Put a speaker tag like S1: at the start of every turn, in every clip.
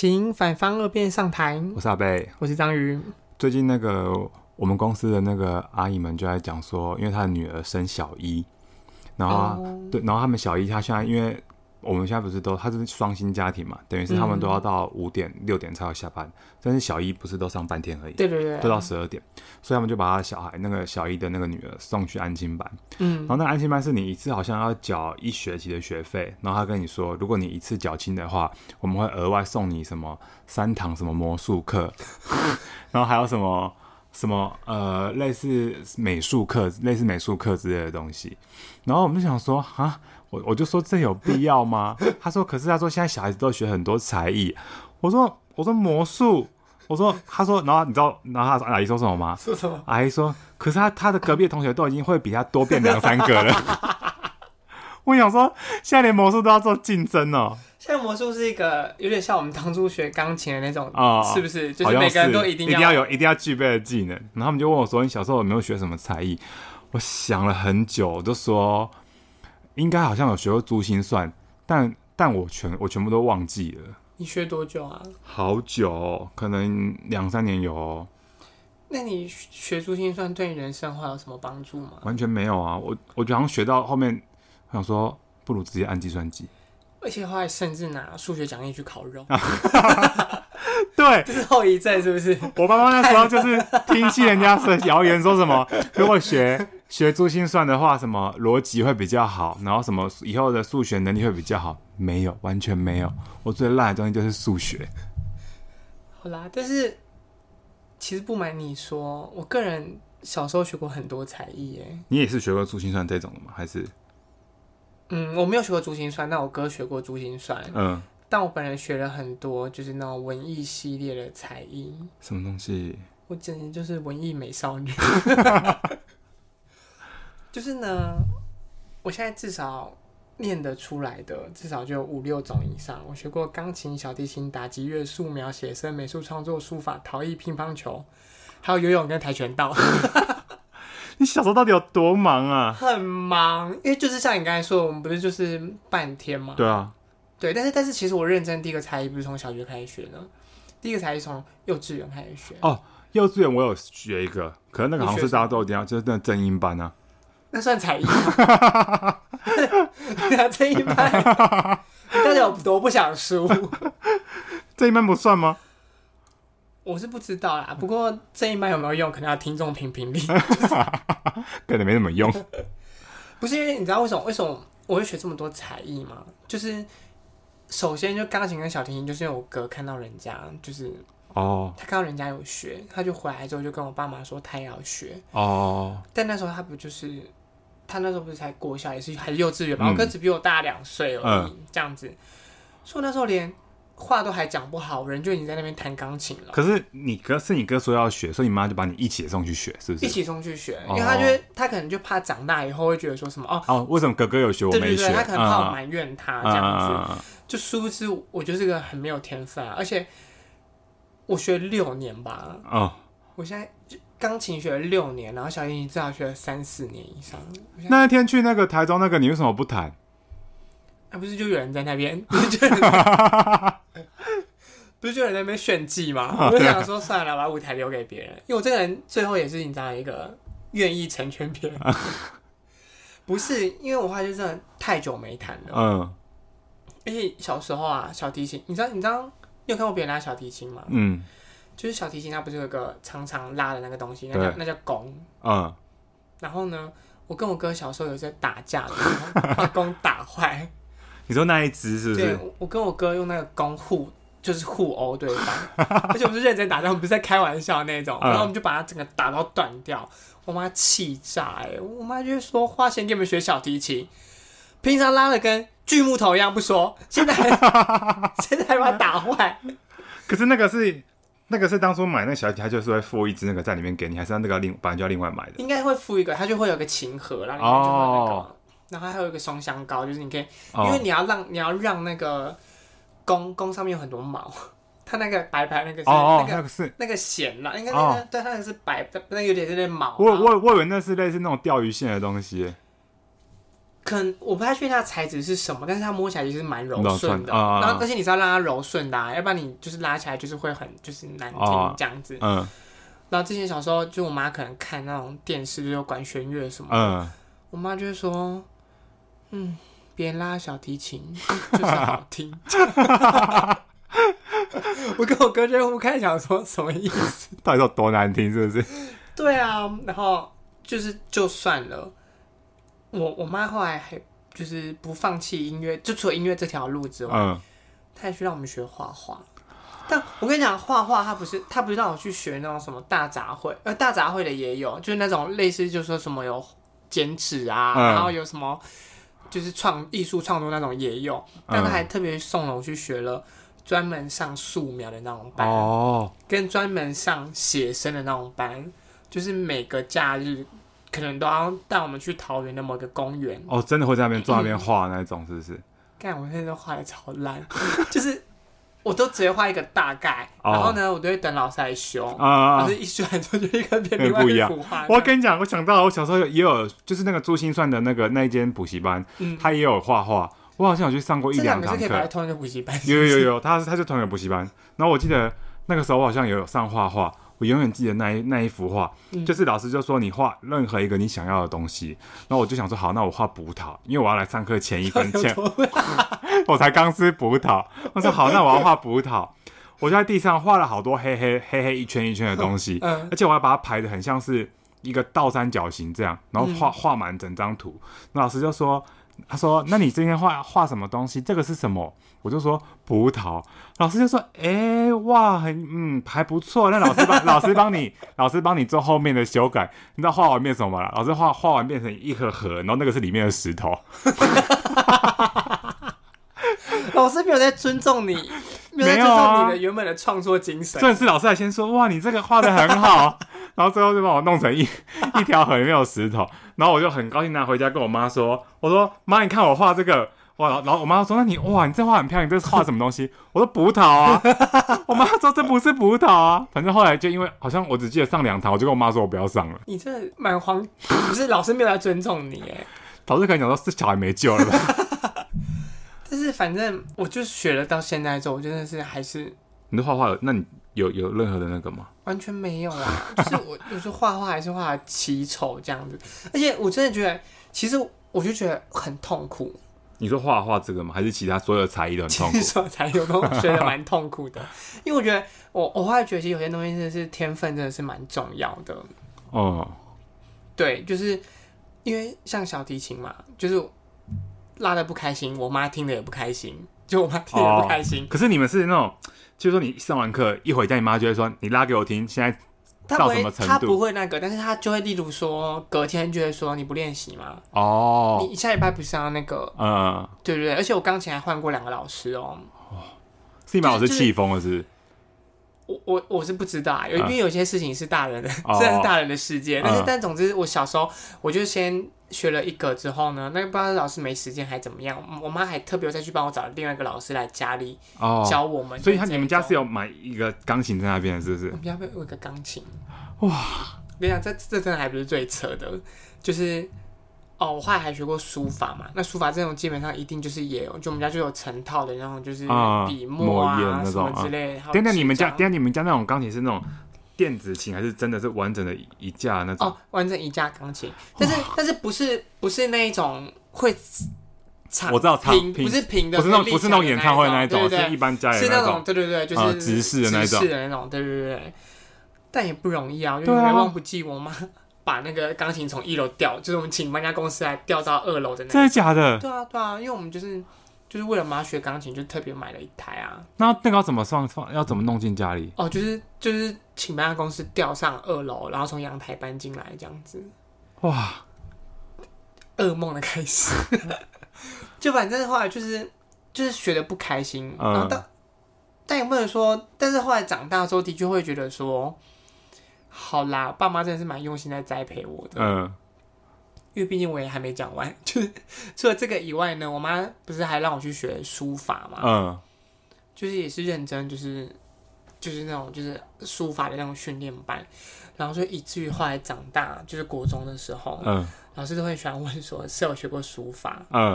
S1: 请反方二辩上台。
S2: 我是阿贝，
S1: 我是章鱼。
S2: 最近那个我们公司的那个阿姨们就在讲说，因为她的女儿生小一，然后、啊 oh. 对，然后他们小一，她现在因为。我们现在不是都，他是双薪家庭嘛，等于是他们都要到五点六点才要下班，但是小一不是都上半天而已，
S1: 对对对，
S2: 都到十二点，所以他们就把他小孩那个小一的那个女儿送去安亲班，嗯，然后那安亲班是你一次好像要缴一学期的学费，然后他跟你说，如果你一次缴清的话，我们会额外送你什么三堂什么魔术课，然后还有什么什么呃类似美术课，类似美术课之类的东西，然后我们就想说啊。我我就说，这有必要吗？他说，可是他说现在小孩子都学很多才艺。我说我说魔术，我说他说，然后你知道，然后他阿姨说什么吗？
S1: 说什么？
S2: 阿姨说，可是他他的隔壁的同学都已经会比他多变两三个了。我想说，现在连魔术都要做竞争哦。
S1: 现在魔术是一个有点像我们当初学钢琴的那种啊，是不是？就是每个人都一定要
S2: 一定要有一定要具备的技能。然后他们就问我说：“你小时候有没有学什么才艺？”我想了很久，我就说。应该好像有学过珠心算，但但我全我全部都忘记了。
S1: 你学多久啊？
S2: 好久哦，可能两三年有哦。
S1: 那你学珠心算对你人生会有什么帮助吗？
S2: 完全没有啊！我我好像学到后面，我想说不如直接按计算机。
S1: 而且后来甚至拿数学奖励去烤肉。
S2: 对，
S1: 这是后遗症是不是？
S2: 我爸妈那时候就是听信人家说谣言，说什么 如果学。学珠心算的话，什么逻辑会比较好，然后什么以后的数学能力会比较好？没有，完全没有。我最烂的东西就是数学。
S1: 好啦，但是其实不瞒你说，我个人小时候学过很多才艺耶。
S2: 你也是学过珠心算这种的吗？还是？
S1: 嗯，我没有学过珠心算，但我哥学过珠心算。
S2: 嗯，
S1: 但我本人学了很多，就是那种文艺系列的才艺。
S2: 什么东西？
S1: 我简直就是文艺美少女。就是呢，我现在至少念得出来的，至少就有五六种以上。我学过钢琴、小提琴、打击乐、素描、写生、美术创作、书法、陶艺、乒乓球，还有游泳跟跆拳道。
S2: 你小时候到底有多忙啊？
S1: 很忙，因为就是像你刚才说，我们不是就是半天吗？
S2: 对啊，
S1: 对。但是但是，其实我认真第一个才艺不是从小学开始学的，第一个才艺从幼稚园开始学。
S2: 哦，幼稚园我有学一个，可能那个好像是大家都一定要，就是那正音班啊。
S1: 那算才艺吗？对啊，正音班，大家有多不想输？
S2: 正音班不算吗？
S1: 我是不知道啦。不过正音班有没有用，可能要听众评评理。
S2: 可能没什么用。
S1: 不是因为你知道为什么？为什么我会学这么多才艺吗？就是首先就钢琴跟小提琴，就是因为我哥看到人家就是哦，他看到人家有学，他就回来之后就跟我爸妈说他也要学哦。但那时候他不就是。他那时候不是才国小，也是还是幼稚园嘛，我哥只比我大两岁而已，嗯、这样子，所以那时候连话都还讲不好，人就已经在那边弹钢琴了。
S2: 可是你哥是你哥说要学，所以你妈就把你一起送去学，是不是？
S1: 一起送去学，因为他觉得他可能就怕长大以后会觉得说什么哦
S2: 哦，为什么哥哥有学我没学？对对对，
S1: 他可能怕我埋怨他这样子，嗯、就殊不知我就是个很没有天分啊，而且我学六年吧，哦，我现在就。钢琴学了六年，然后小提琴至少学了三四年以上。
S2: 那一天去那个台中那个，你为什么不弹？
S1: 啊，不是就有人在那边，不是就有人，不是就有人在那边炫技吗？我就想说算了，把舞台留给别人，因为我这个人最后也是你知道一个愿意成全别人。不是，因为我话就真的太久没弹了。嗯。而且小时候啊，小提琴，你知道，你知道，你有看过别人拉小提琴吗？嗯。就是小提琴，它不是有个长长拉的那个东西，那叫那叫弓。嗯。然后呢，我跟我哥小时候有在打架把弓打坏。
S2: 你说那一只是不是？
S1: 对，我跟我哥用那个弓互，就是互殴对方。而且我们是认真打架，我们不是在开玩笑那种。然后我们就把它整个打到断掉。我妈气炸哎！我妈就说花钱给你们学小提琴，平常拉的跟锯木头一样不说，现在还 现在还把它打坏。
S2: 可是那个是。那个是当初买那个小姐，她，就是会附一支那个在里面给你，还是那个另本来就要另外买的？
S1: 应该会附一个，它就会有个琴盒，然后里面就会有那个，哦、然后还有一个松香膏，就是你可以，哦、因为你要让你要让那个弓弓上面有很多毛，它那个白白那个是、哦、那个是那个弦啦，应该那个、哦、对，它那个是白，那个有点有点毛。
S2: 我我我以为那是类似那种钓鱼线的东西。
S1: 可能我不太确定它的材质是什么，但是它摸起来就是蛮柔顺的。
S2: 啊、
S1: 然后而且你是要让它柔顺的、啊，要不然你就是拉起来就是会很就是难听这样子。
S2: 嗯。
S1: 然后之前小时候就我妈可能看那种电视，就是管弦乐什么的，
S2: 嗯，
S1: 我妈就会说，嗯，别拉小提琴 就是好听。我跟我哥就互看，想说什么意思？
S2: 到底有多难听？是不是？
S1: 对啊，然后就是就算了。我我妈后来还就是不放弃音乐，就除了音乐这条路之外，嗯，她还去让我们学画画。但我跟你讲，画画她不是她不是让我去学那种什么大杂烩，呃，大杂烩的也有，就是那种类似，就是说什么有剪纸啊，嗯、然后有什么就是创艺术创作那种也有。但她还特别送了我去学了专门上素描的那种班，哦，跟专门上写生的那种班，就是每个假日。可能都要带我们去桃园的某个公园
S2: 哦，真的会在那边坐那边画那种，是不是？
S1: 干、嗯，我现在都画的超烂，就是我都直接画一个大概，哦、然后呢，我都会等老师来修啊，老师一修完之后就一个变另外一幅画。
S2: 我跟你讲，我想到我小时候也有，就是那个珠心算的那个那一间补习班，嗯，他也有画画，我好像有去上过一两堂
S1: 课。同一个补习班？
S2: 有有有，他是他是同一个补习班。然后我记得那个时候我好像也有上画画。我永远记得那一那一幅画，嗯、就是老师就说你画任何一个你想要的东西，然后我就想说好，那我画葡萄，因为我要来上课前一分 前，我才刚吃葡萄，我说好，那我要画葡萄，我就在地上画了好多黑黑黑黑一圈一圈的东西，嗯、而且我还把它排的很像是一个倒三角形这样，然后画画满整张图，那老师就说。他说：“那你今天画画什么东西？这个是什么？”我就说：“葡萄。”老师就说：“哎、欸，哇，很嗯，还不错。”那老师帮 老师帮你，老师帮你做后面的修改。你知道画完变什么了？老师画画完变成一盒盒，然后那个是里面的石头。
S1: 老师没有在尊重你，没有在尊重你的原本的创作精神。
S2: 正是老师还先说：“哇，你这个画的很好。”然后最后就把我弄成一一条河里面有石头，然后我就很高兴拿回家跟我妈说：“我说妈，你看我画这个哇！”然后我妈说：“那你哇，你这画很漂亮，你这是画什么东西？”我说：“葡萄啊。”我妈说：“这不是葡萄啊。”反正后来就因为好像我只记得上两堂，我就跟我妈说：“我不要上了。”
S1: 你这蛮慌，不是老师没有来尊重你哎。
S2: 老师可能讲说：“这小孩没救了吧？”
S1: 但是反正我就学了到现在之后，我真的是还是
S2: 你的画画，那你。有有任何的那个吗？
S1: 完全没有啊！就是我有时候画画还是画的奇丑这样子，而且我真的觉得，其实我就觉得很痛苦。
S2: 你说画画这个吗？还是其他所有的才艺都很痛苦？其实
S1: 所有才艺我都觉得蛮痛苦的，因为我觉得我我后来觉得，其实有些东西真的是天分，真的是蛮重要的。哦，对，就是因为像小提琴嘛，就是拉的不开心，我妈听的也不开心，就我妈听的也不开心。
S2: 哦，可是你们是那种。就是说，你上完课一回家，你妈就会说：“你拉给我听，现在到什么程度？”
S1: 他不会那个，但是他就会，例如说，隔天就会说：“你不练习吗？”
S2: 哦，
S1: 你下礼拜不是要那个？嗯，对对对？而且我钢琴还换过两个老师哦。
S2: 哦，是你把老师气疯了是，
S1: 我我我是不知道啊，因为有些事情是大人的，虽然、嗯、是大人的世界，但是、嗯、但总之，我小时候我就先。学了一个之后呢，那个不知道老师没时间还怎么样，我妈还特别再去帮我找另外一个老师来家里教我们。
S2: 哦、所以他你们家是有买一个钢琴在那边，是不是？
S1: 我们家有一个钢琴，哇！我跟你讲，这这真的还不是最扯的，就是哦，我后来还学过书法嘛。那书法这种基本上一定就是也有，就我们家就有成套的那种，就是笔墨啊、嗯、什么之类的。
S2: 等等，你们家等下你们家那种钢琴是那种。电子琴还是真的是完整的一架那种哦，
S1: 完整一架钢琴，但是但是不是不是那一种会
S2: 长，我知道平
S1: 不是平的，
S2: 不是那种不是那种演唱会那一种，是一般家里那种，
S1: 对对对，就是
S2: 直视的那种，
S1: 直视的那种，对对对。但也不容易啊，因为忘不记我妈 把那个钢琴从一楼调，就是我们请搬家公司来调到二楼的那，
S2: 真的假的？
S1: 对啊对啊，因为我们就是。就是为了妈学钢琴，就特别买了一台啊。
S2: 那那个要怎么放放？要怎么弄进家里？
S1: 哦，就是就是请搬家公司吊上二楼，然后从阳台搬进来这样子。哇，噩梦的开始。就反正后来就是就是学的不开心，嗯、然后但但也不能说，但是后来长大之后的确会觉得说，好啦，爸妈真的是蛮用心在栽培我的。嗯。因为毕竟我也还没讲完，就是 除了这个以外呢，我妈不是还让我去学书法嘛？嗯，就是也是认真，就是就是那种就是书法的那种训练班，然后所以以至于后来长大，就是国中的时候，嗯，老师都会喜欢问说是有学过书法，嗯，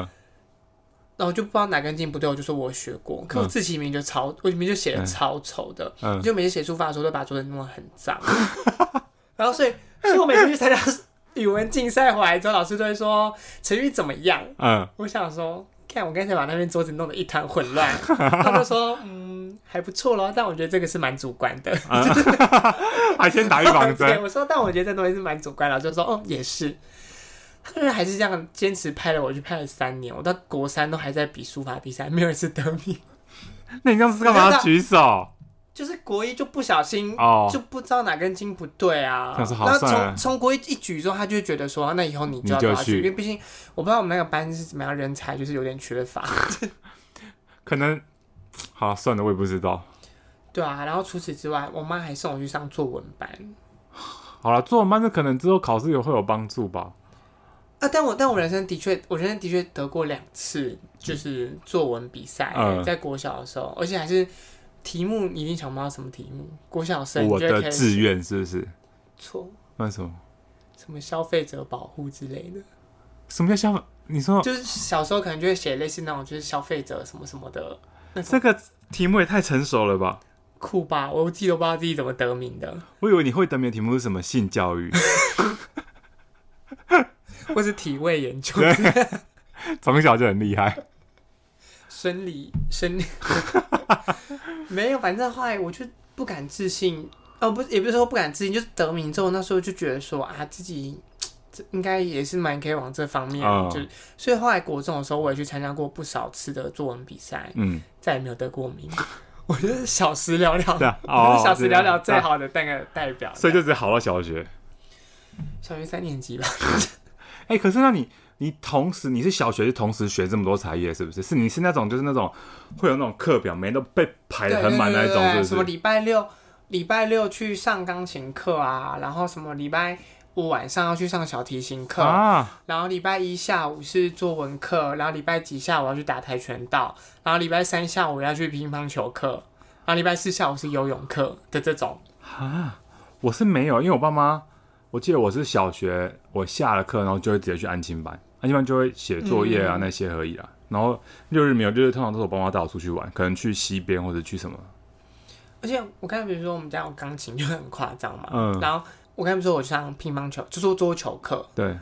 S1: 然后就不知道哪根筋不对，我就说我学过，可我字体名就超，我里面就写的超丑的，嗯，就每次写书法的时候都把桌子弄得很脏，然后所以所以我每次去参加语文竞赛回来之后，老师都会说成语怎么样，嗯，我想说。看我刚才把那边桌子弄得一团混乱，他们说嗯还不错咯，但我觉得这个是蛮主观的，
S2: 还先打预防针。
S1: 我说但我觉得这东西是蛮主观的，就说哦也是，他们还是这样坚持拍了我去拍了三年，我到国三都还在比书法比赛，没有一次得名。
S2: 那你这样是干嘛要举手？
S1: 就是国一就不小心，oh, 就不知道哪根筋不对啊。然后从从国一一举之后，他就会觉得说，那以后你就要去，去因为毕竟我不知道我们那个班是怎么样，人才就是有点缺乏。
S2: 可能，好算了，我也不知道。
S1: 对啊，然后除此之外，我妈还送我去上作文班。
S2: 好了，作文班是可能之后考试也会有帮助吧。
S1: 啊，但我但我人生的确，我人生的确得过两次，就是作文比赛，嗯、在国小的时候，而且还是。题目你一定想不到什么题目？国小生
S2: 我的志愿是不是？
S1: 错。
S2: 那什么？
S1: 什么消费者保护之类的？
S2: 什么叫消费？你说
S1: 就是小时候可能就会写类似那种，就是消费者什么什么的。
S2: 这个题目也太成熟了吧？
S1: 酷吧！我自己都不知道自己怎么得名的。
S2: 我以为你会得名的题目是什么性教育，
S1: 或是体位研究。
S2: 从小就很厉害。
S1: 生理，生理。没有，反正后来我就不敢自信，哦，不，也不是说不敢自信，就是得名之后，那时候就觉得说啊，自己这应该也是蛮可以往这方面，哦、就所以后来国中的时候，我也去参加过不少次的作文比赛，嗯，再也没有得过名。我觉得小时了了，对啊，哦、小时了了最好的那个代表，
S2: 所以就只好到小学，
S1: 小学三年级吧。
S2: 哎、欸，可是那你。你同时你是小学是同时学这么多才艺是不是？是你是那种就是那种会有那种课表，每天都被排得很满那种，是不是？
S1: 什么礼拜六礼拜六去上钢琴课啊，然后什么礼拜五晚上要去上小提琴课啊，然后礼拜一下午是作文课，然后礼拜几下午要去打跆拳道，然后礼拜三下午要去乒乓球课，然后礼拜四下午是游泳课的这种
S2: 啊，我是没有，因为我爸妈。我记得我是小学，我下了课，然后就会直接去安亲班，安亲班就会写作业啊、嗯、那些而已啦。然后六日没有，就是通常都是我爸妈带我出去玩，可能去溪边或者去什么。
S1: 而且我刚才比如说我们家有钢琴，就很夸张嘛。嗯。然后我刚才不是说我去上乒乓球，就说桌球课。对。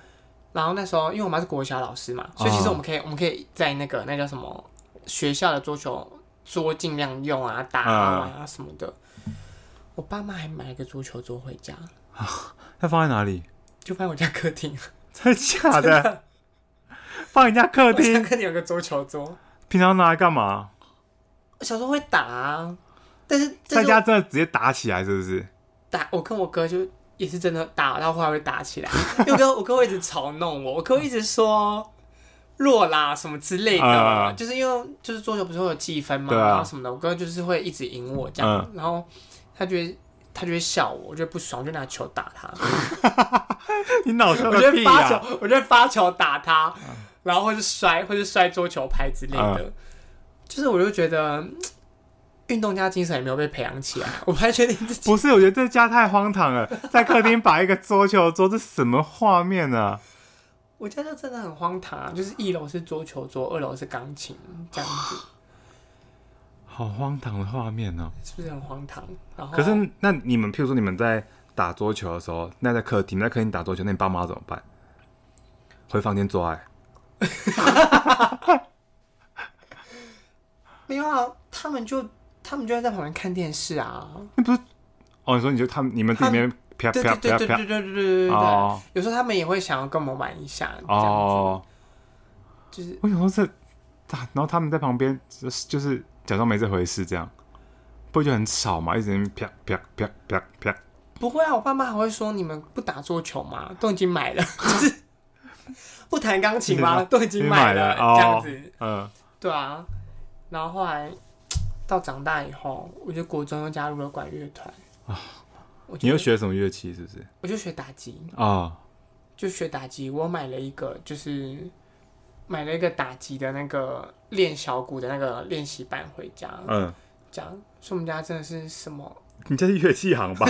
S1: 然后那时候因为我妈是国小老师嘛，所以其实我们可以，哦、我们可以在那个那叫什么学校的桌球桌尽量用啊，打啊，啊什么的。嗯、我爸妈还买了个桌球桌回家。
S2: 啊它放在哪里？
S1: 就放在我家客厅。
S2: 真的假的？放人家客厅？
S1: 客厅有个桌球桌。
S2: 平常拿来干嘛？
S1: 小时候会打啊，但是
S2: 在家真的直接打起来，是不是？
S1: 打，我跟我哥就也是真的打，然后后来会打起来。因为我哥，我哥会一直嘲弄我，我哥会一直说弱啦什么之类的，呃、就是因为就是桌球不是会有计分嘛，啊、然后什么的，我哥就是会一直赢我这样，呃、然后他觉得。他就会笑我，我就不爽，我就拿球打他。
S2: 你脑子、啊、
S1: 我就发球，我就发球打他，然后或是摔，或是摔桌球拍之类的。嗯、就是我就觉得运动家精神也没有被培养起来。我还确定自己
S2: 不是，我觉得这家太荒唐了，在客厅摆一个桌球桌，这什么画面啊？
S1: 我家就真的很荒唐啊！就是一楼是桌球桌，二楼是钢琴这样子。
S2: 好荒唐的画面哦、喔，
S1: 是不是很荒唐？然后，
S2: 可是那你们，譬如说你们在打桌球的时候，那在客厅，在客厅打桌球，那你爸妈怎么办？回房间做爱？
S1: 没有啊，他们就他们就在旁边看电视啊。
S2: 那不是哦？你说你就他们你们里面啪啪啪啪啪啪啪啪啪啪
S1: 有时候他们也会想要跟我们玩一下哦。就是
S2: 我想说这，然后他们在旁边就是就是假装没这回事，这样不会就很吵嘛？一直啪啪啪啪啪啪。
S1: 不会啊，我爸妈还会说你们不打桌球吗？都已经买了。不弹钢琴吗？都已经买了，这样子。”嗯，对啊。然后后来到长大以后，我就国中又加入了管乐团啊。
S2: 你又学什么乐器？是不是？
S1: 我就学打击啊，就学打击。我买了一个，就是。买了一个打击的那个练小鼓的那个练习板回家，嗯，这样，所以我们家真的是什么？
S2: 你这是乐器行吧？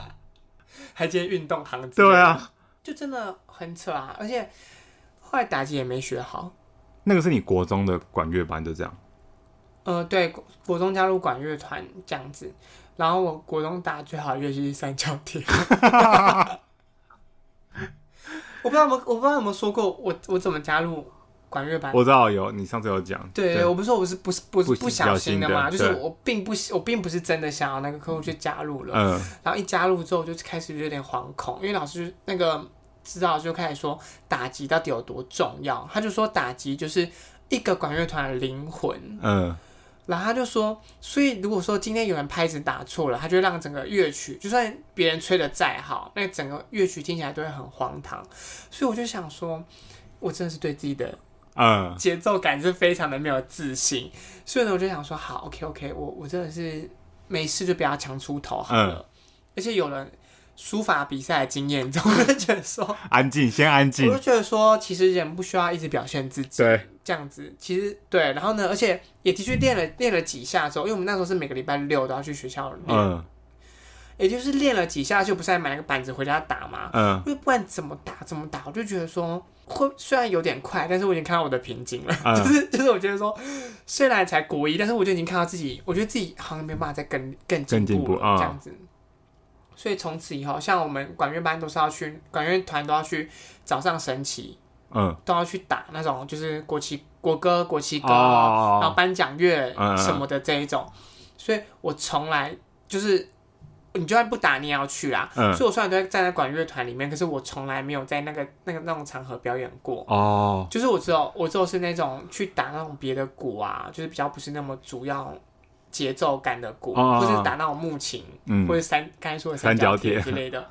S1: 还接运动行？
S2: 对啊，
S1: 就真的很扯啊！而且后来打击也没学好。
S2: 那个是你国中的管乐班，就这样？
S1: 呃，对，国中加入管乐团这样子，然后我国中打最好的乐器是三角铁。我不知道有没有，我不知道有没有说过我我怎么加入管乐班。
S2: 我知道有，你上次有讲。
S1: 对，对我不是说我是不是不是不小心的嘛，
S2: 的
S1: 就是我并不我并不是真的想要那个科目去加入了。嗯。然后一加入之后就开始有点惶恐，因为老师那个指导就开始说打击到底有多重要，他就说打击就是一个管乐团的灵魂。嗯。然后他就说，所以如果说今天有人拍子打错了，他就让整个乐曲，就算别人吹的再好，那整个乐曲听起来都会很荒唐。所以我就想说，我真的是对自己的嗯节奏感是非常的没有自信。嗯、所以呢，我就想说，好，OK OK，我我真的是没事就不要强出头好了。嗯、而且有人。书法比赛的经验中，我就觉得说，
S2: 安静，先安静。
S1: 我就觉得说，其实人不需要一直表现自己，对，这样子，其实对。然后呢，而且也的确练了练了几下之后，因为我们那时候是每个礼拜六都要去学校练，嗯，也就是练了几下，就不是还买个板子回家打嘛，嗯，因为不管怎么打怎么打，我就觉得说，会虽然有点快，但是我已经看到我的瓶颈了，嗯、就是就是我觉得说，虽然才国一，但是我就已经看到自己，我觉得自己好像没有办法再更更进步，了、嗯、这样子。所以从此以后，像我们管乐班都是要去管乐团都要去早上升旗，嗯，都要去打那种就是国旗国歌国旗歌，哦、然后颁奖乐什么的这一种。嗯、所以我从来就是你就算不打，你也要去啦。嗯、所以我虽然都在站在管乐团里面，可是我从来没有在那个那个那种场合表演过。哦，就是我只有我只有是那种去打那种别的鼓啊，就是比较不是那么主要。节奏感的鼓，哦、或者打那种木琴，嗯、或者三刚才说的三角铁之类的，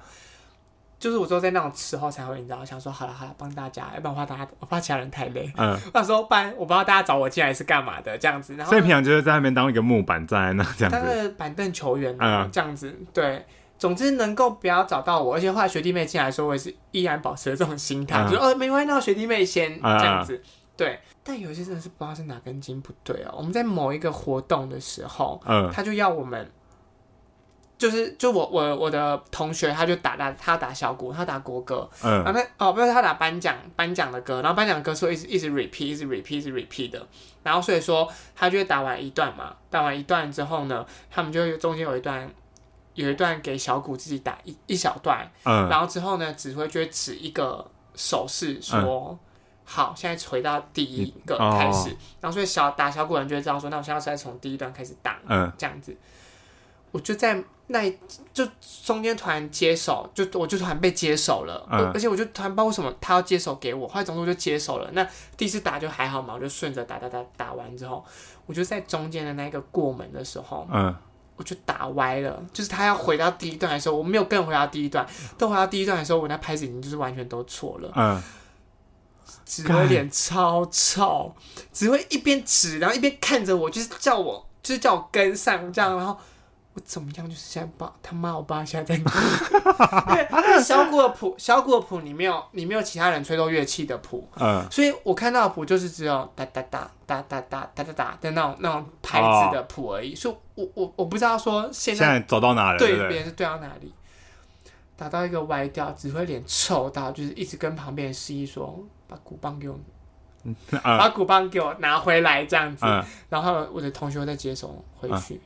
S1: 就是我说在那种时候才会，你知道，想说好了好了，帮大家，要不然我怕大家，我怕其他人太累。嗯，那时候不然我不知道大家找我进来是干嘛的，这样子。然后所
S2: 以平常就是在那边当一个木板站在那这样子，当个
S1: 板凳球员，嗯，这样子。对，总之能够不要找到我，而且后来学弟妹进来的时候，我也是依然保持了这种心态，嗯、就哦没关系，那学弟妹先这样子。嗯、对。但有些真的是不知道是哪根筋不对哦。我们在某一个活动的时候，嗯，他就要我们，就是就我我我的同学，他就打打他打小鼓，他打国歌，嗯，然后他哦不是他打颁奖颁奖的歌，然后颁奖的歌是一直一直 repeat 一直 repeat 一直 repeat 的，然后所以说他就会打完一段嘛，打完一段之后呢，他们就会中间有一段有一段给小鼓自己打一一小段，嗯，然后之后呢，指挥就会指一个手势说。嗯好，现在回到第一个开始，哦、然后所以小打小鼓人就会知道说，那我现在是在从第一段开始打，嗯，这样子，我就在那就中间突然接手，就我就突然被接手了，嗯、而且我就突然不知道为什么他要接手给我，后来总之我就接手了。那第一次打就还好嘛，我就顺着打打打打完之后，我就在中间的那个过门的时候，嗯，我就打歪了，就是他要回到第一段的时候，我没有跟回到第一段，都回到第一段的时候，我那拍子已经就是完全都错了，嗯。指挥脸超臭，只会一边指，然后一边看着我，就是叫我，就是叫我跟上这样，然后我怎么样？就是现在爸他妈，我爸现在在哭，因为小鼓的谱，小鼓的谱你没有，你没有其他人吹奏乐器的谱，嗯，所以我看到的谱就是只有哒哒哒哒哒哒哒哒哒的那种那种拍子的谱而已，所以我我我不知道说现在
S2: 走到哪里，对
S1: 别人是对到哪里。打到一个歪调，只会脸臭到，就是一直跟旁边的司仪说：“把鼓棒给我，把鼓棒给我拿回来。”这样子，呃、然后我的同学再接手回去，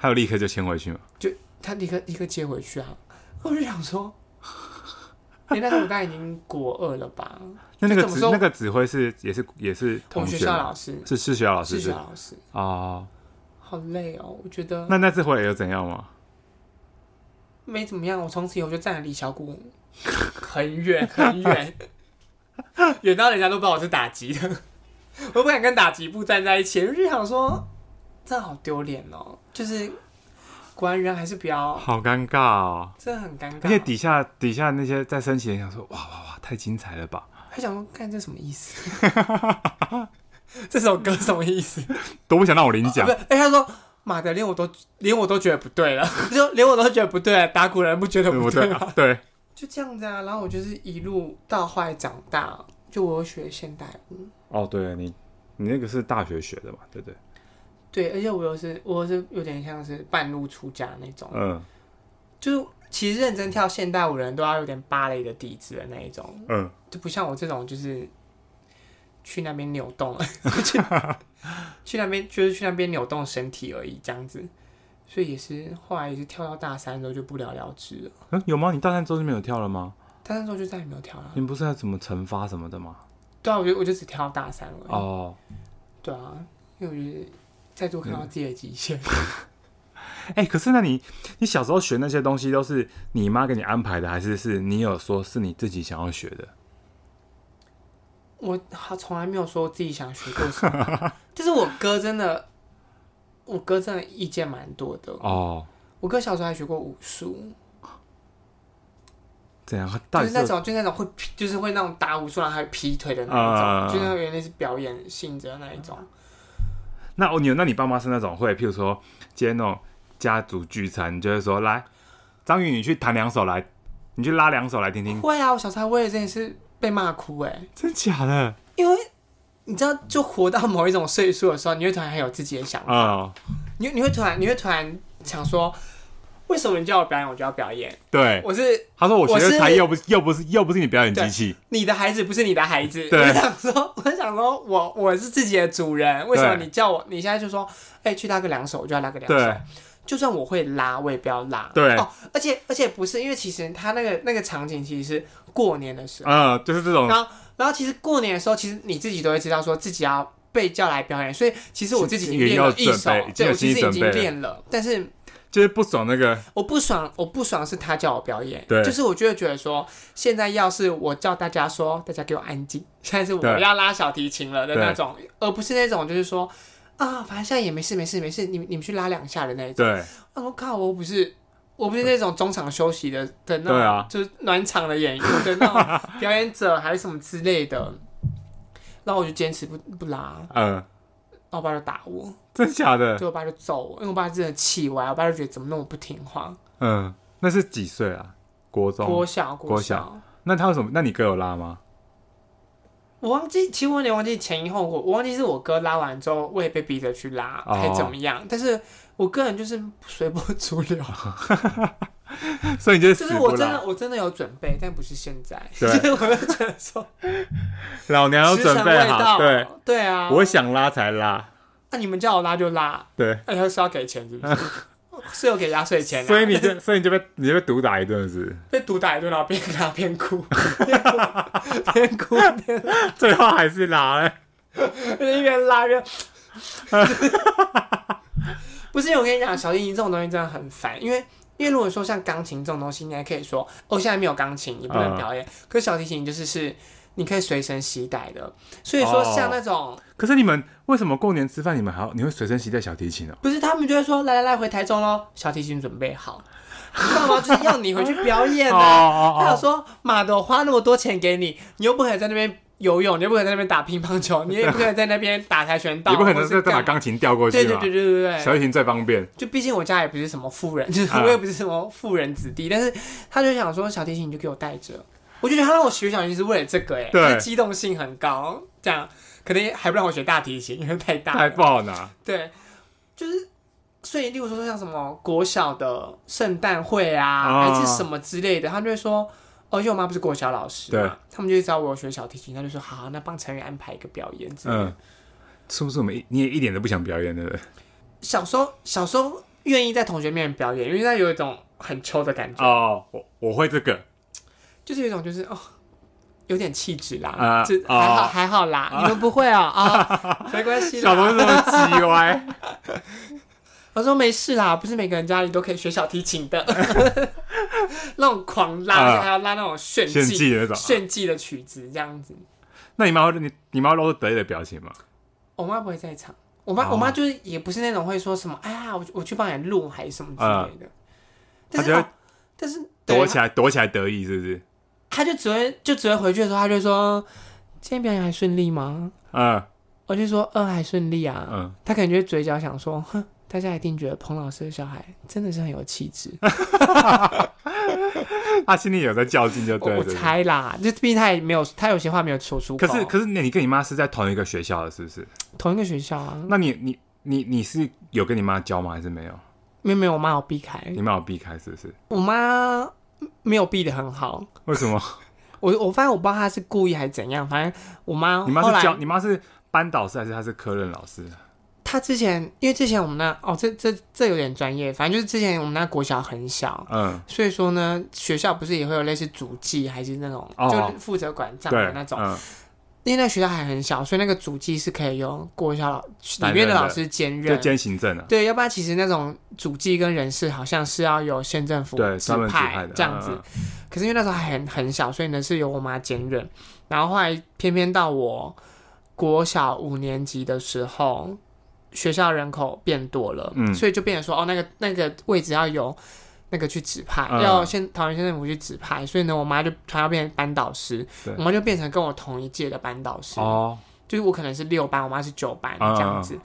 S2: 还有、呃、立刻就牵回去吗？
S1: 就他立刻立刻接回去啊！我就想说，哎、欸，那时候我大概已经国二了吧？
S2: 那那个指那个指挥是也是也是
S1: 同学校老师，
S2: 是是学校老师，
S1: 是学校老师啊，哦、好累哦，我觉得。
S2: 那那次回来又怎样吗？
S1: 没怎么样，我从此以后就站得离小谷 很远很远，远到人家都不知道我是打击的，我不敢跟打击部站在一起，我就想说，真的好丢脸哦，就是果然人还是比较
S2: 好尴尬哦，
S1: 真的很尴尬，
S2: 而且底下底下那些在升旗的人想说，哇哇哇，太精彩了吧，
S1: 还想说，看这什么意思？这首歌什么意思？
S2: 都不想让我领奖，
S1: 哎、欸，他说。妈的，连我都连我都觉得不对了，就连我都觉得不对了，打鼓人不觉得不对吗？对，对，就这样子啊。然后我就是一路到后来长大，就我学现代舞。
S2: 哦，对，你你那个是大学学的嘛？对不对？
S1: 对，而且我又是我是有点像是半路出家那种，嗯，就其实认真跳现代舞人都要有点芭蕾的底子的那一种，嗯，就不像我这种就是去那边扭动了，去去那边就是去那边扭动身体而已这样子，所以也是后来也是跳到大三之后就不了了之了。
S2: 嗯，有吗？你大三之后就没有跳了吗？
S1: 大三之后就再也没有跳了。
S2: 你不是要怎么惩罚什么的吗？
S1: 对啊，我就我就只跳到大三了。哦，对啊，因为我觉得。再度看到自己的极限。
S2: 哎、欸，可是那你，你小时候学那些东西都是你妈给你安排的，还是是你有说是你自己想要学的？
S1: 我从来没有说自己想学过什么，就是我哥真的，我哥真的意见蛮多的哦。我哥小时候还学过武术，
S2: 怎样？
S1: 就是那种，就那种会，就是会那种打武术然后还劈腿的那一种，呃、就那种原来是表演性质的那一种。
S2: 那哦，你那你爸妈是那种会，譬如说今天那种家族聚餐，你就会说来，张宇，你去弹两首来，你去拉两首来听听。
S1: 会啊，我小时候为了这件事被骂哭哎，
S2: 真假的？
S1: 因为你知道，就活到某一种岁数的时候，你会突然很有自己的想法，哦、你你会突然你会突然想说。为什么你叫我表演，我就要表演？
S2: 对，
S1: 我是
S2: 他说我学的才又不是又不是又不是你表演机器，
S1: 你的孩子不是你的孩子。对，我想说，我想说我我是自己的主人，为什么你叫我？你现在就说，哎，去拉个两手，我就要拉个两手。就算我会拉，我也不要拉。
S2: 对
S1: 哦，而且而且不是，因为其实他那个那个场景其实是过年的时候，
S2: 嗯，就是这种。
S1: 然后然后其实过年的时候，其实你自己都会知道，说自己要被叫来表演，所以其实我自己已经练了一首，对，我其实已经练了，但是。
S2: 就是不爽那个，
S1: 我不爽，我不爽是他叫我表演，对，就是我就会觉得说，现在要是我叫大家说，大家给我安静，现在是我要拉小提琴了的那种，而不是那种就是说啊，反正现在也没事没事没事，你们你们去拉两下的那一种，对，我靠，我不是我不是那种中场休息的的那种，啊、就是暖场的演员的那种表演者还是什么之类的，然后我就坚持不不拉，嗯。然后我爸就打我，
S2: 真的假的？
S1: 对，我爸就揍我，因为我爸真的气歪，我爸就觉得怎么那么不听话。
S2: 嗯，那是几岁啊？国中、
S1: 国小、国小。
S2: 那他有什么？那你哥有拉吗？
S1: 我忘记，其实我有点忘记前因后果。我忘记是我哥拉完之后，我也被逼着去拉，哦、还怎么样？但是我个人就是随波逐流。
S2: 所以你就
S1: 就是我真的我真的有准备，但不是现在。对，我就觉得说，
S2: 老娘有准备好，对
S1: 对啊，
S2: 我想拉才拉。
S1: 那你们叫我拉就拉，对。那他是要给钱是不是？是有给压岁钱。
S2: 所以你就所以你就被你就被毒打一顿是？
S1: 被毒打一顿，然后边拉边哭，边哭边，
S2: 最后还是拉了，
S1: 一边拉一边。不是，我跟你讲，小提琴这种东西真的很烦，因为。因为如果说像钢琴这种东西，你还可以说哦，现在没有钢琴，你不能表演。嗯、可是小提琴就是是你可以随身携带的，所以说像那种。哦、
S2: 可是你们为什么过年吃饭你们还要你会随身携带小提琴呢？
S1: 不是，他们就会说来来来，回台中喽，小提琴准备好，你知道吗？就是要你回去表演的。还有说妈的，我花那么多钱给你，你又不可以在那边。游泳，你也不可能在那边打乒乓球，你也不可能在那边打跆拳道，
S2: 你不可能再再把钢琴调过去。
S1: 对对对对对对，
S2: 小提琴最方便。
S1: 就毕竟我家也不是什么富人，就是我也不是什么富人子弟，但是他就想说小提琴你就给我带着，我就觉得他让我学小提琴是为了这个，哎，对，机动性很高，这样可能还不让我学大提琴，因为太大，
S2: 太不好拿。对，
S1: 就是所以，例如说像什么国小的圣诞会啊，还是什么之类的，他就会说。哦，因为我妈不是国小老师嘛，对他们就知道我有学小提琴，他就说好，那帮成员安排一个表演。嗯，
S2: 是不是我们你也一点都不想表演的？
S1: 小时候，小时候愿意在同学面前表演，因为那有一种很抽的感觉。
S2: 哦，我我会这个，
S1: 就是有一种就是哦，有点气质啦，啊、就还好、哦、还好啦，啊、你们不会啊、喔、啊，没关系，
S2: 小朋友这么叽歪。
S1: 我说没事啦，不是每个人家里都可以学小提琴的，那种狂拉，啊、还要拉那种炫技、炫技的，炫技的曲子这样子。
S2: 那你妈你你妈露出得意的表情吗？
S1: 我妈不会在场，我妈、哦、我妈就是也不是那种会说什么，哎呀，我我去帮你录还是什么之类的。她觉得，但是
S2: 躲起来躲起来得意是不是？
S1: 她就只会就只会回去的时候，她就说今天表演还顺利吗？嗯，我就说嗯还顺利啊。嗯，她可能就嘴角想说哼。大家一定觉得彭老师的小孩真的是很有气质，
S2: 他心里有在较劲就对了。
S1: 我猜啦，就毕竟他也没有，他有些话没有说出口。
S2: 可是，可是，那你跟你妈是在同一个学校的，是不是？
S1: 同一个学校啊？
S2: 那你你你你是有跟你妈教吗？还是没有？
S1: 没有没有，我妈有避开。
S2: 你妈有避开是不是？
S1: 我妈没有避的很好。
S2: 为什么？
S1: 我我发现我不知道她是故意还是怎样。反正我妈，
S2: 你妈是教，你妈是班导师还是她是科任老师？
S1: 她之前因为之前我们那哦，这这这有点专业。反正就是之前我们那国小很小，嗯，所以说呢，学校不是也会有类似主计还是那种，哦、就负责管账的那种。因为那学校还很小，所以那个主计是可以由国小老里面的老师兼任，就
S2: 兼行政啊。
S1: 对，要不然其实那种主计跟人事好像是要由县政府指派这样子。可是因为那时候还很很小，所以呢是由我妈兼任。然后后来偏偏到我国小五年级的时候，学校人口变多了，嗯，所以就变成说哦，那个那个位置要由。那个去指派，嗯、要先桃园县政府去指派，所以呢，我妈就突然要变成班导师，对我妈就变成跟我同一届的班导师。哦，就是我可能是六班，我妈是九班这样子，嗯、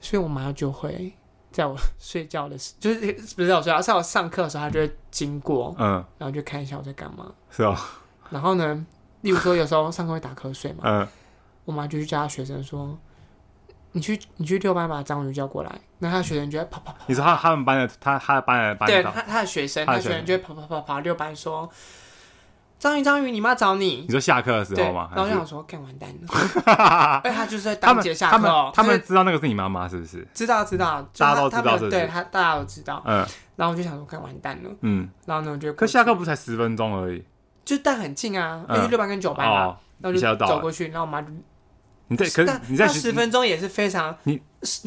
S1: 所以我妈就会在我睡觉的时，就是不是在我睡觉，在我上课的时候，她就会经过，嗯，然后就看一下我在干嘛。是哦。然后呢，例如说有时候上课会打瞌睡嘛，嗯，我妈就去叫她学生说。你去，你去六班把张宇叫过来，那他的学生就会跑跑跑。你说他他们班的他他的班的班对他他的学生，他的学生就会跑跑跑跑六班说：“张宇张宇，你妈找你。”你说下课的时候吗？然后就想说，干完蛋了。哎，他就是在当节下课，他们知道那个是你妈妈是不是？知道知道，大家都知道，对他大家都知道。嗯，然后我就想说，干完蛋了。嗯，然后呢，我就可下课不才十分钟而已，就但很近啊，因为六班跟九班嘛，然后就走过去，然后我妈就。你在可是你在十分钟也是非常你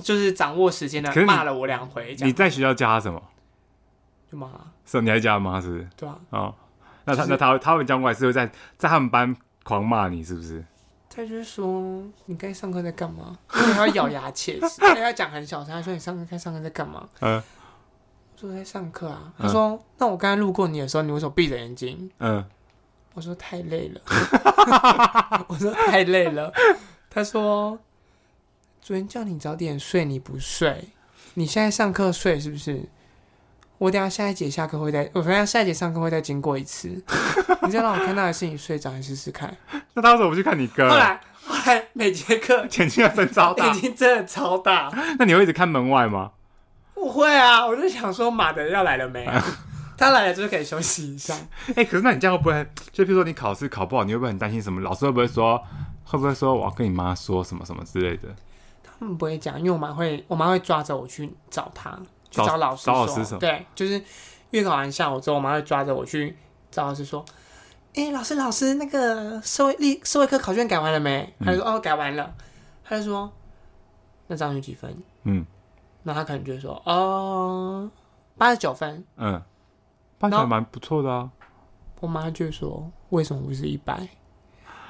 S1: 就是掌握时间的，骂了我两回。你在学校叫他什么？就骂。是，你还叫他骂是不是？对啊。哦，那他那他他们讲过来是会在在他们班狂骂你是不是？他就是说你该上课在干嘛？因为他要咬牙切齿，他要讲很小声，他说你上课该上课在干嘛？嗯，我说在上课啊。他说那我刚才路过你的时候，你为什么闭着眼睛？嗯，我说太累了。我说太累了。他说：“昨天叫你早点睡，你不睡，你现在上课睡是不是？我等下下一节下课会再，我等下下一节上课会再经过一次。你再让我看到的是你睡着，你试试看。那他为什么不去看你哥。后来后来每节课眼睛要睁超大，眼睛真的超大。那你会一直看门外吗？不会啊，我就想说马德要来了没？他来了就是可以休息一下。哎、欸，可是那你这样会不会？就比如说你考试考不好，你会不会很担心什么？老师会不会说？”会不会说我要跟你妈说什么什么之类的？他们不会讲，因为我妈会，我妈会抓着我去找他，去找老师说。找老师对，就是月考完下午之后，我妈会抓着我去找老师说：“哎、欸，老师，老师，那个社会历社会科考卷改完了没？”他就说：“哦，改完了。”他就说：“那张宇几分？”嗯，那他可能就会说：“哦，八十九分。”嗯，八十九蛮不错的啊。我妈就说：“为什么不是一百？”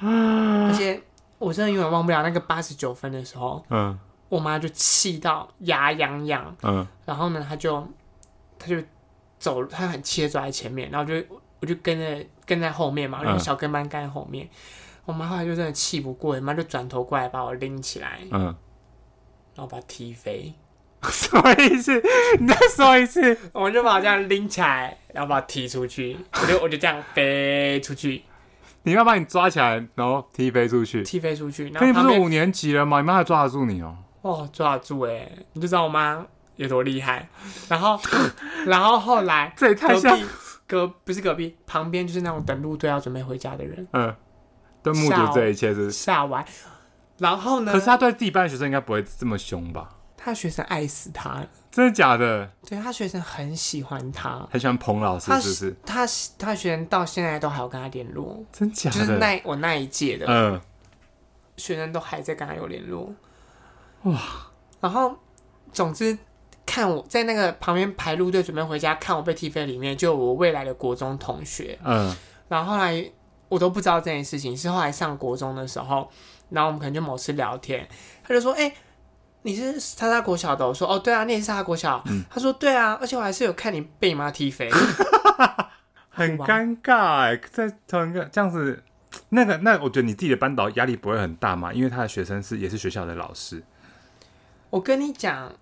S1: 而且我真的永远忘不了那个八十九分的时候，嗯，我妈就气到牙痒痒，嗯，然后呢，她就她就走，她很气的走在前面，然后就我就跟着跟在后面嘛，因为小跟班跟在后面，嗯、我妈后来就真的气不过，我妈就转头过来把我拎起来，嗯，然后把她踢飞，什么意思？你再说一次，我就把我这样拎起来，然后把她踢出去，我就我就这样飞出去。你妈把你抓起来，然后踢飞出去，踢飞出去。那你不是五年级了吗？你妈还抓得住你哦？哦，抓得住哎！你就知道我妈有多厉害。然后，然后后来，这也太像隔不是隔壁，旁边就是那种等路队要准备回家的人。嗯，都目睹这一切是吓完。然后呢？可是他对自己班的学生应该不会这么凶吧？他学生爱死他了。真的假的？对，他学生很喜欢他，很喜欢彭老师，是不是？他他学生到现在都还有跟他联络，真假的？就是那我那一届的，嗯，学生都还在跟他有联络，哇！然后总之看我在那个旁边排路队准备回家看我被踢飞里面，就我未来的国中同学，嗯，然后后来我都不知道这件事情，是后来上国中的时候，然后我们可能就某次聊天，他就说，哎、欸。你是他他国小的？我说哦，对啊，你也是他国小。嗯、他说对啊，而且我还是有看你被你妈踢飞，很尴尬哎，在同一个这样子，那个那我觉得你自己的班导压力不会很大嘛？因为他的学生是也是学校的老师。我跟你讲，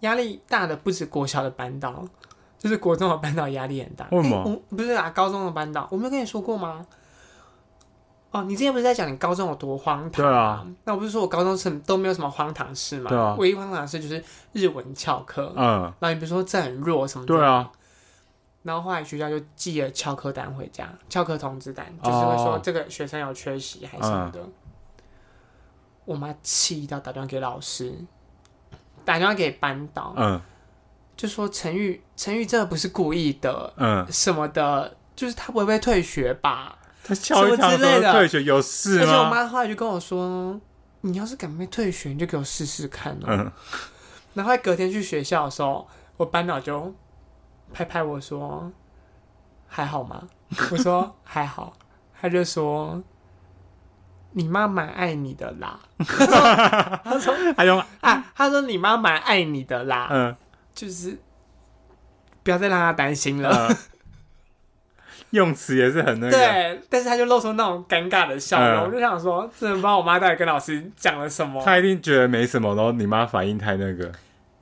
S1: 压力大的不止国小的班导，就是国中的班导压力很大。为什么？不是啊，高中的班导，我没有跟你说过吗？哦，你之前不是在讲你高中有多荒唐？
S2: 对啊，
S1: 那我不是说我高中是都没有什么荒唐事嘛？
S2: 对啊，
S1: 唯一荒唐的事就是日文翘课。
S2: 嗯，
S1: 然后你比如说这很弱什么的。
S2: 对啊。
S1: 然后后来学校就寄了翘课单回家，翘课通知单，就是会说这个学生有缺席还是什么的。嗯、我妈气到打电话给老师，打电话给班导，
S2: 嗯，
S1: 就说陈玉陈玉真的不是故意的，
S2: 嗯，
S1: 什么的，就是他不会被退学吧？
S2: 他敲一堂之类的退学有事吗？
S1: 而且我妈后来就跟我说，你要是敢被退学，你就给我试试看哦。嗯，然后隔天去学校的时候，我班长就。拍拍我说：“还好吗？” 我说：“还好。”他就说：“你妈蛮爱你的啦。”他说：“
S2: 还用
S1: 啊？”他说：“你妈蛮爱你的啦。”嗯，就是不要再让他担心了。嗯、
S2: 用词也是很那个，
S1: 对，但是他就露出那种尴尬的笑容。嗯、我就想说，真的不知道我妈到底跟老师讲了什么。
S2: 他一定觉得没什么，然后你妈反应太那个。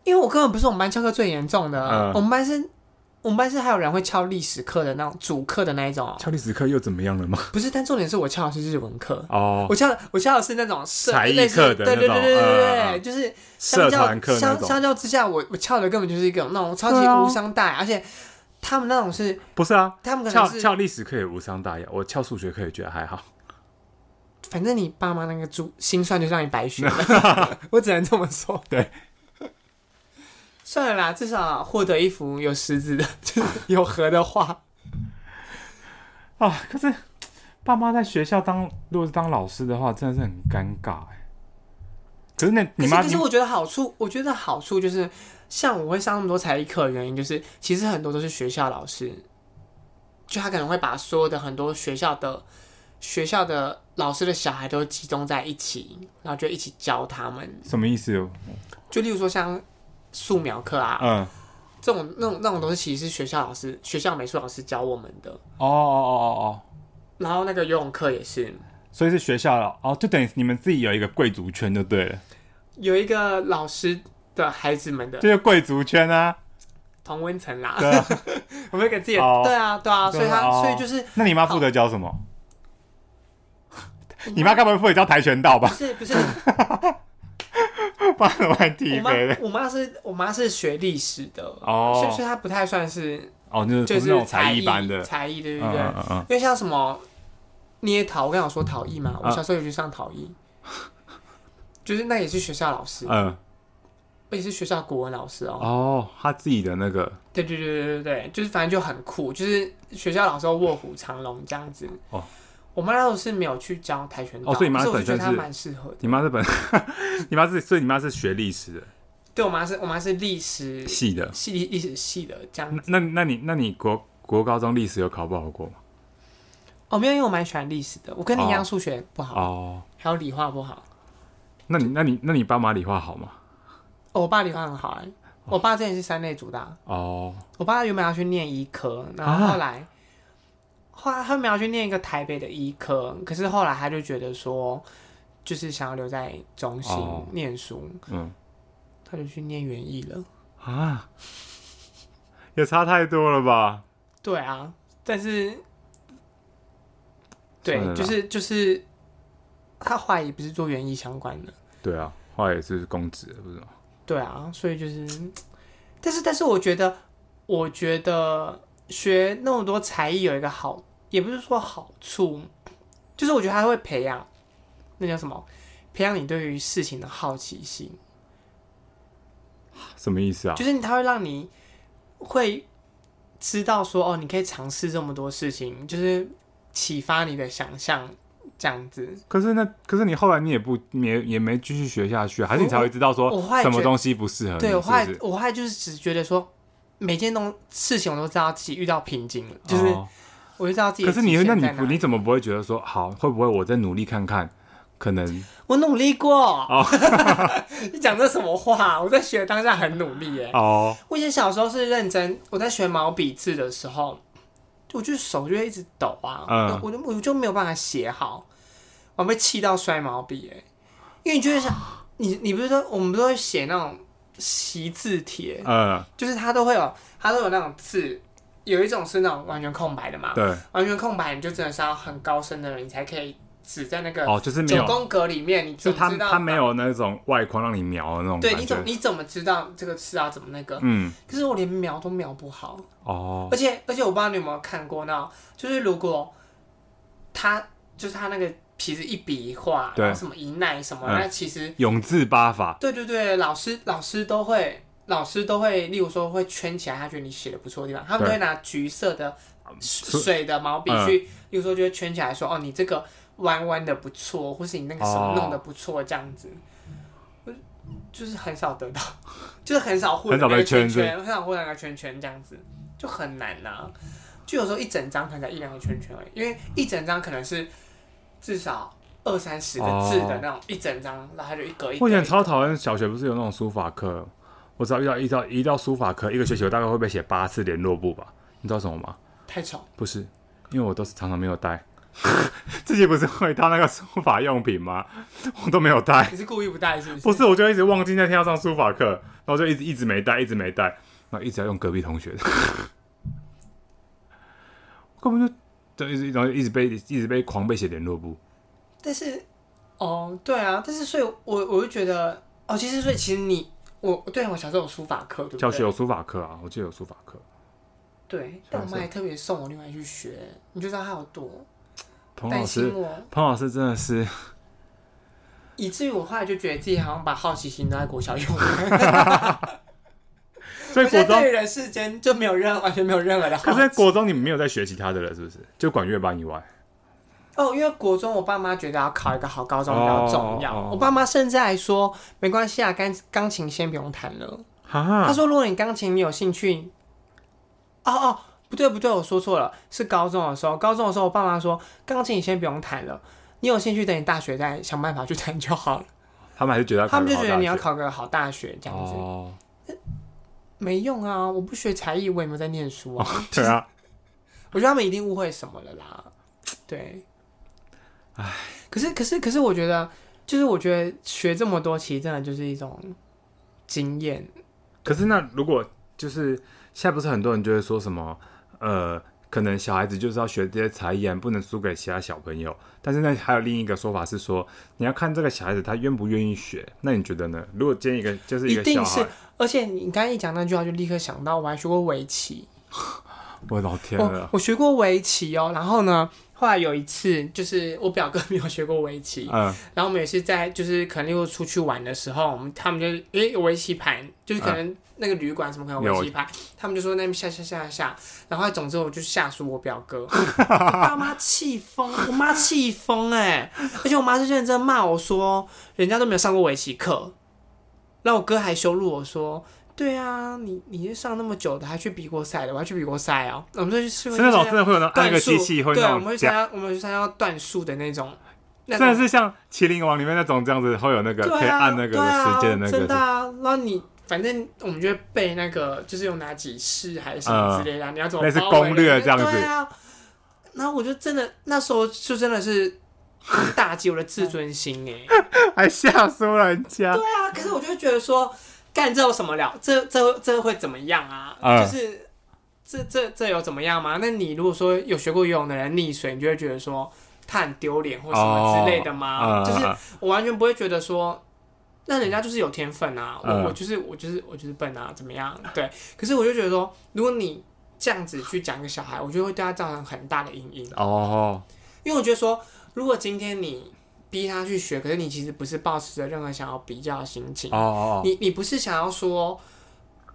S1: 因为我根本不是我们班翘课最严重的，嗯、我们班是。我们班是还有人会翘历史课的那种主课的那一种哦。
S2: 翘历史课又怎么样了吗？
S1: 不是，但重点是我翘的是日文课
S2: 哦。
S1: 我翘我翘的是那种
S2: 才艺课的那种，对对对对对，
S1: 就是社
S2: 团课
S1: 相相较之下，我我翘的根本就是一个那种超级无伤大雅，而且他们那种是
S2: 不是啊？
S1: 他们可能是
S2: 翘历史课也无伤大雅，我翘数学课也觉得还好。
S1: 反正你爸妈那个珠心算就让你白学了，我只能这么说。
S2: 对。
S1: 算了啦，至少获得一幅有石子的，就是有河的画。
S2: 啊，可是爸妈在学校当，如果是当老师的话，真的是很尴尬哎。可是那你妈，
S1: 可是我觉得好处，我觉得好处就是，像我会上那么多才艺课的原因，就是其实很多都是学校老师，就他可能会把所有的很多学校的学校的老师的小孩都集中在一起，然后就一起教他们。
S2: 什么意思哦？
S1: 就例如说像。素描课啊，
S2: 嗯，
S1: 这种那种那种东西其实是学校老师、学校美术老师教我们的。
S2: 哦哦哦哦哦。
S1: 然后那个游泳课也是，
S2: 所以是学校的哦，就等于你们自己有一个贵族圈就对了。
S1: 有一个老师的孩子们的，
S2: 就是贵族圈啊，
S1: 同温层啦。
S2: 对啊，
S1: 我们给自己的，对啊对啊，所以他所以就是，
S2: 那你妈负责教什么？你妈该不会负责教跆拳道吧？
S1: 不是不是。
S2: 爸怎么还踢飞
S1: 我妈是我妈是学历史的
S2: 哦，
S1: 所以所以她不太算是
S2: 哦，就是就是那种才艺班的。
S1: 才艺，对不对？因为像什么捏陶，我刚刚说陶艺嘛，我小时候有去上陶艺，就是那也是学校老师，嗯，也是学校国文老师哦。
S2: 哦，他自己的那个，
S1: 对对对对对对，就是反正就很酷，就是学校老师卧虎藏龙这样子哦。我妈那时候是没有去教跆拳道，
S2: 哦，所以你妈本身是
S1: 蛮适合的。
S2: 你妈是本，你妈是，所以你妈是学历史的。
S1: 对，我妈是，我妈是历史
S2: 系的，
S1: 系历史系的这样子。
S2: 那那你那你国国高中历史有考不好过吗？
S1: 哦，没有，因为我蛮喜欢历史的。我跟你一样，数学不好
S2: 哦，
S1: 还有理化不好。
S2: 那你那你那你爸妈理化好吗？
S1: 哦，我爸理化很好哎，我爸之前是三类组的
S2: 哦。
S1: 我爸原本要去念医科，然后后来。后来他们要去念一个台北的医科，可是后来他就觉得说，就是想要留在中心念书，哦、嗯，他就去念园艺了
S2: 啊，也差太多了吧？
S1: 对啊，但是，对，就是就是，他后来也不是做园艺相关的，
S2: 对啊，后来也是公职，不是吗？
S1: 对啊，所以就是，但是但是我觉得，我觉得学那么多才艺有一个好。也不是说好处，就是我觉得他会培养，那叫什么？培养你对于事情的好奇心。
S2: 什么意思啊？
S1: 就是他会让你会知道说，哦，你可以尝试这么多事情，就是启发你的想象这样子。
S2: 可是那，可是你后来你也不也也没继续学下去，还是你才会知道说，什么东西不适合你？
S1: 对，我
S2: 后来
S1: 我后来就是只觉得说，每件东事情我都知道自己遇到瓶颈了，就是。哦我就知道自己。可是你，
S2: 那你你怎么不会觉得说，好，会不会我再努力看看？可能
S1: 我努力过。哦、你讲这什么话？我在学当下很努力耶。
S2: 哦。
S1: 我以前小时候是认真，我在学毛笔字的时候，我就手就会一直抖啊。嗯。我就我就没有办法写好，我被气到摔毛笔哎。因为你就是想，你你不是说我们不是会写那种习字帖？
S2: 嗯。就是
S1: 它都会有，它都有那种字。有一种是那种完全空白的嘛，
S2: 对，
S1: 完全空白，你就真的是要很高深的人，你才可以指在那个
S2: 哦，就是
S1: 九宫格里面，你怎么知道？
S2: 它没有那种外框让你描的那种。
S1: 对，你怎么你怎么知道这个字啊怎么那个？嗯，可是我连描都描不好哦。而且而且我不知道你有没有看过那，就是如果他就是他那个皮子一笔一画，然后什么一捺什么，那其实
S2: 永字八法。
S1: 对对对，老师老师都会。老师都会，例如说会圈起来，他觉得你写的不错的地方，他们都会拿橘色的水的毛笔去，例如说就会圈起来说，哦，你这个弯弯的不错，或是你那个什么弄的不错，这样子，就是很少得到，就是很少获得那个圈圈，很少获得那个圈圈，这样子就很难呐。就有时候一整张可能才一两个圈圈而已，因为一整张可能是至少二三十个字的那种一整张，然后就一格一格。
S2: 我以前超讨厌小学不是有那种书法课。我知道遇到一到一到书法课，一个学期我大概会被写八次联络簿吧？你知道什么吗？
S1: 太丑。
S2: 不是，因为我都是常常没有带。自己不是会带那个书法用品吗？我都没有带。
S1: 你是故意不带是不是？
S2: 不是，我就一直忘记那天要上书法课，然后就一直一直没带，一直没带，然后一直要用隔壁同学的。根本就就一直然后一直被一直被狂被写联络簿。
S1: 但是，哦，对啊，但是所以我，我我就觉得，哦，其实所以其实你。我对我小时候有书法课，对不对？
S2: 小学有书法课啊，我记得有书法课。
S1: 对，但我妈还特别送我另外去学，你就知道她有多
S2: 彭老师，彭老师真的是，
S1: 以至于我后来就觉得自己好像把好奇心都在国小用
S2: 所以国中
S1: 对人世间就没有任完全没有任何的好。
S2: 可是在国中你们没有在学其他的了，是不是？就管乐班以外。
S1: 哦，因为国中我爸妈觉得要考一个好高中比较重要，oh, oh, oh. 我爸妈甚至还说没关系啊，钢钢琴先不用弹了。
S2: 哈
S1: 他说如果你钢琴你有兴趣，哦哦，不对不对，我说错了，是高中的时候，高中的时候我爸妈说钢琴你先不用弹了，你有兴趣等你大学再想办法去弹就好了。
S2: 他们还是觉得，
S1: 他们就觉得你要考个好大学这样子，oh. 没用啊，我不学才艺，我也没有在念书啊。Oh,
S2: 对啊，
S1: 我觉得他们一定误会什么了啦，对。唉，可是可是可是，我觉得就是我觉得学这么多，其实真的就是一种经验。
S2: 可是那如果就是现在不是很多人就会说什么，呃，可能小孩子就是要学这些才艺，不能输给其他小朋友。但是呢还有另一个说法是说，你要看这个小孩子他愿不愿意学。那你觉得呢？如果建一个就是一个小孩，一定是，
S1: 而且你刚刚一讲那句话，就立刻想到我还学过围棋。
S2: 我老天了，
S1: 我，我学过围棋哦，然后呢？后来有一次，就是我表哥没有学过围棋，嗯，然后我们也是在就是可能又出去玩的时候，我们他们就诶有围棋盘，就是可能那个旅馆什么可能有围棋盘，嗯、他们就说那边下下下下，然后总之我就下输我表哥，我 爸妈气疯，我妈气疯哎，而且我妈是认真骂我说，人家都没有上过围棋课，然后我哥还羞辱我说。对啊，你你是上那么久的，还去比过赛的，我还去比过赛哦。我们去是
S2: 那种真的会有那个机器会那种，
S1: 对，我们会参加，我们会参加断数的那种。
S2: 真的是像麒麟王里面那种这样子，会有那个可以按那个时间的那个。
S1: 真的啊，那你反正我们就会背那个，就是有哪几式还是什么之类的，你要怎么？
S2: 那是攻略这样子。
S1: 对啊。然后我就真的那时候就真的是打击我的自尊心哎，
S2: 还吓死人家。
S1: 对啊，可是我就觉得说。干这有什么了？这这这会怎么样啊？嗯、就是这这这有怎么样吗？那你如果说有学过游泳的人溺水，你就会觉得说他很丢脸或什么之类的吗？哦、就是我完全不会觉得说，那人家就是有天分啊，嗯、我我就是我就是我就是笨啊，怎么样？对。可是我就觉得说，如果你这样子去讲一个小孩，我觉得会对他造成很大的阴影
S2: 哦。
S1: 因为我觉得说，如果今天你。逼他去学，可是你其实不是抱持着任何想要比较的心情。哦，你你不是想要说，